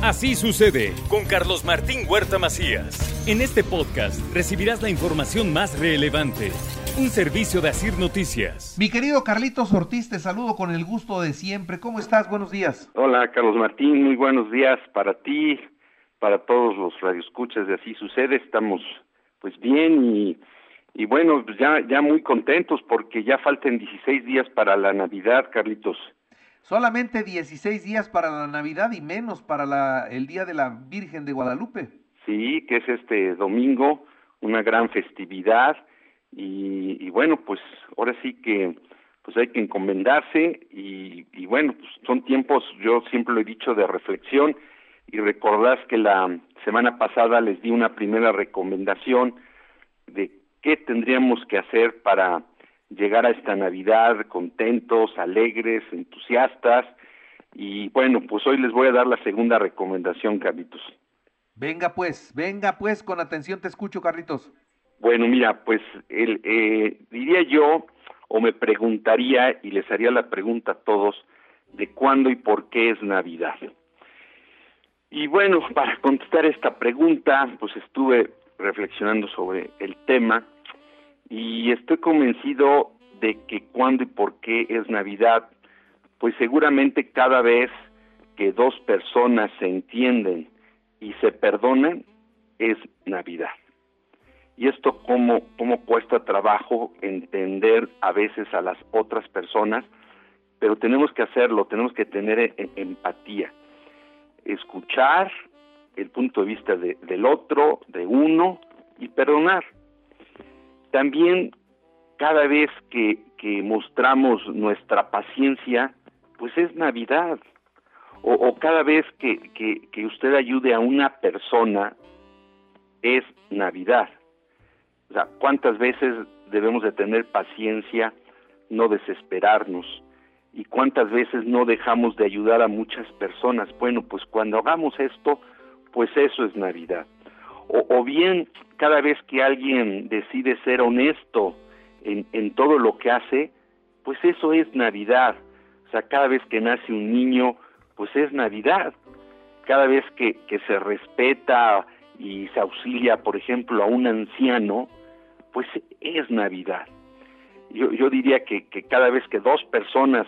Así sucede con Carlos Martín Huerta Macías. En este podcast recibirás la información más relevante. Un servicio de Asir Noticias. Mi querido Carlitos Ortiz, te saludo con el gusto de siempre. ¿Cómo estás? Buenos días. Hola, Carlos Martín. Muy buenos días para ti, para todos los radioescuchas de Así Sucede. Estamos pues bien y, y bueno, pues ya, ya muy contentos porque ya faltan 16 días para la Navidad, Carlitos. Solamente 16 días para la Navidad y menos para la, el Día de la Virgen de Guadalupe. Sí, que es este domingo, una gran festividad y, bueno, pues ahora sí que pues hay que encomendarse y, y bueno, pues son tiempos, yo siempre lo he dicho, de reflexión y recordás que la semana pasada les di una primera recomendación de qué tendríamos que hacer para llegar a esta Navidad contentos, alegres, entusiastas. Y bueno, pues hoy les voy a dar la segunda recomendación, Carlitos. Venga pues, venga pues, con atención te escucho, Carlitos. Bueno, mira, pues el, eh, diría yo, o me preguntaría, y les haría la pregunta a todos, de cuándo y por qué es Navidad. Y bueno, para contestar esta pregunta, pues estuve reflexionando sobre el tema y estoy convencido de que cuándo y por qué es Navidad, pues seguramente cada vez que dos personas se entienden y se perdonan, es Navidad. Y esto cómo, cómo cuesta trabajo entender a veces a las otras personas, pero tenemos que hacerlo, tenemos que tener e, empatía, escuchar el punto de vista de, del otro, de uno, y perdonar. También cada vez que, mostramos nuestra paciencia, pues es Navidad. O, cada vez que, que, que, usted ayude a una persona, es Navidad. O sea, ¿cuántas veces debemos de tener paciencia, no desesperarnos? ¿Y cuántas veces no dejamos de ayudar a muchas personas? Bueno, pues cuando hagamos esto, pues eso es Navidad. O, bien, cada vez que alguien decide ser honesto en, en todo lo que hace, pues eso es Navidad. O sea, cada vez que nace un niño, pues es Navidad. Cada vez que, que se respeta y se auxilia, por ejemplo, a un anciano, pues es Navidad. Yo, yo diría que, que cada vez que dos personas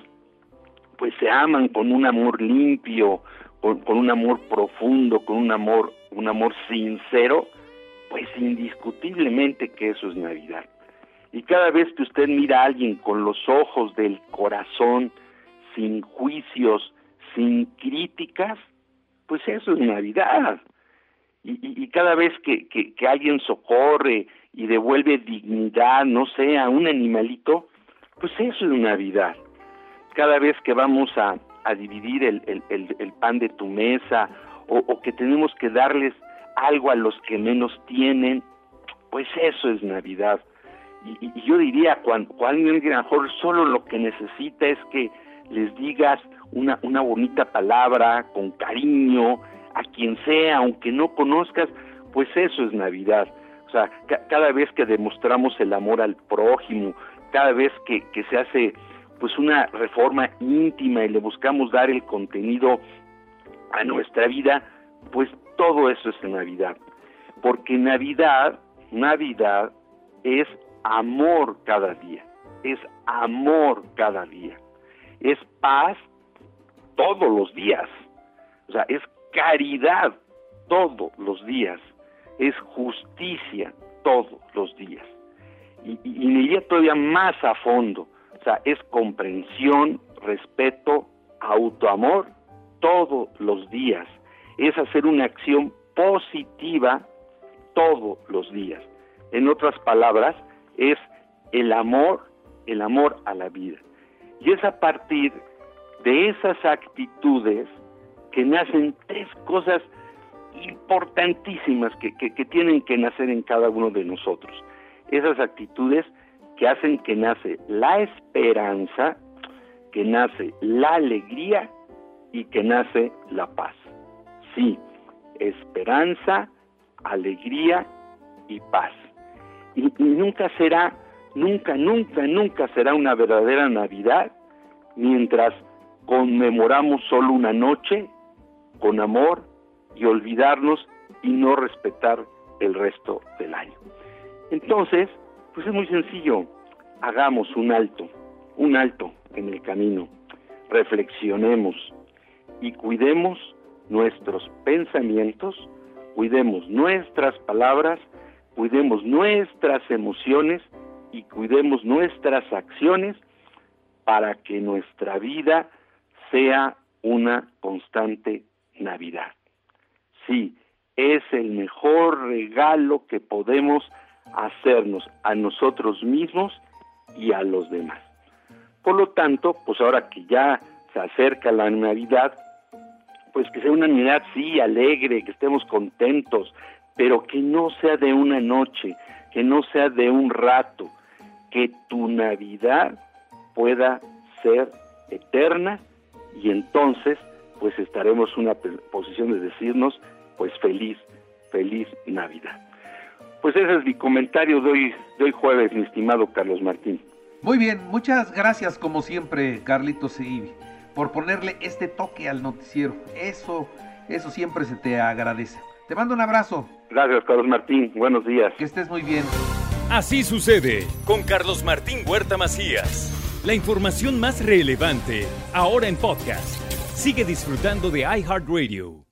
pues se aman con un amor limpio, con, con, un amor profundo, con un amor, un amor sincero, pues indiscutiblemente que eso es Navidad. Y cada vez que usted mira a alguien con los ojos del corazón, sin juicios, sin críticas, pues eso es Navidad. Y, cada vez que, que, alguien socorre y devuelve dignidad, no sé, a un animalito, pues eso es Navidad. Cada vez que vamos a, a dividir el, el, el, pan de tu mesa o, que tenemos que darles algo a los que menos tienen, pues eso es Navidad. Y, yo diría, cuando, cuando mejor solo lo que necesita es que les digas una, bonita palabra con cariño a quien sea, aunque no conozcas, pues eso es Navidad. O sea, ca cada vez que demostramos el amor al prójimo, cada vez que, que se hace pues una reforma íntima y le buscamos dar el contenido a nuestra vida, pues todo eso es Navidad. Porque Navidad, Navidad es amor cada día, es amor cada día, es paz todos los días, o sea, es caridad todos los días, es justicia todos los días. Y, y, y iría todavía más a fondo, o sea, es comprensión, respeto, autoamor todos los días. Es hacer una acción positiva todos los días. En otras palabras, es el amor, el amor a la vida. Y es a partir de esas actitudes que nacen tres cosas importantísimas que, que, tienen que nacer en cada uno de nosotros. Esas actitudes que hacen que nace la esperanza, que nace la alegría y que nace la paz. Sí, esperanza, alegría y paz. Y, nunca será, nunca, nunca, nunca será una verdadera Navidad mientras conmemoramos solo una noche con amor, y olvidarnos y no respetar el resto del año. Entonces, pues es muy sencillo, hagamos un alto, un alto en el camino, reflexionemos y cuidemos nuestros pensamientos, cuidemos nuestras palabras, cuidemos nuestras emociones y cuidemos nuestras acciones para que nuestra vida sea una constante Navidad. Sí, es el mejor regalo que podemos hacernos a nosotros mismos y a los demás. Por lo tanto, pues ahora que ya se acerca la Navidad, pues que sea una Navidad sí alegre, que estemos contentos, pero que no sea de una noche, que no sea de un rato, que tu Navidad pueda ser eterna y entonces pues estaremos en una posición de decirnos pues feliz, feliz Navidad. Pues ese es mi comentario de hoy, de hoy jueves, mi estimado Carlos Martín. Muy bien, muchas gracias como siempre, Carlitos Seibi, por ponerle este toque al noticiero. Eso, eso siempre se te agradece. Te mando un abrazo. Gracias, Carlos Martín. Buenos días. Que estés muy bien. Así sucede con Carlos Martín Huerta Macías. La información más relevante, ahora en podcast. Sigue disfrutando de iHeartRadio.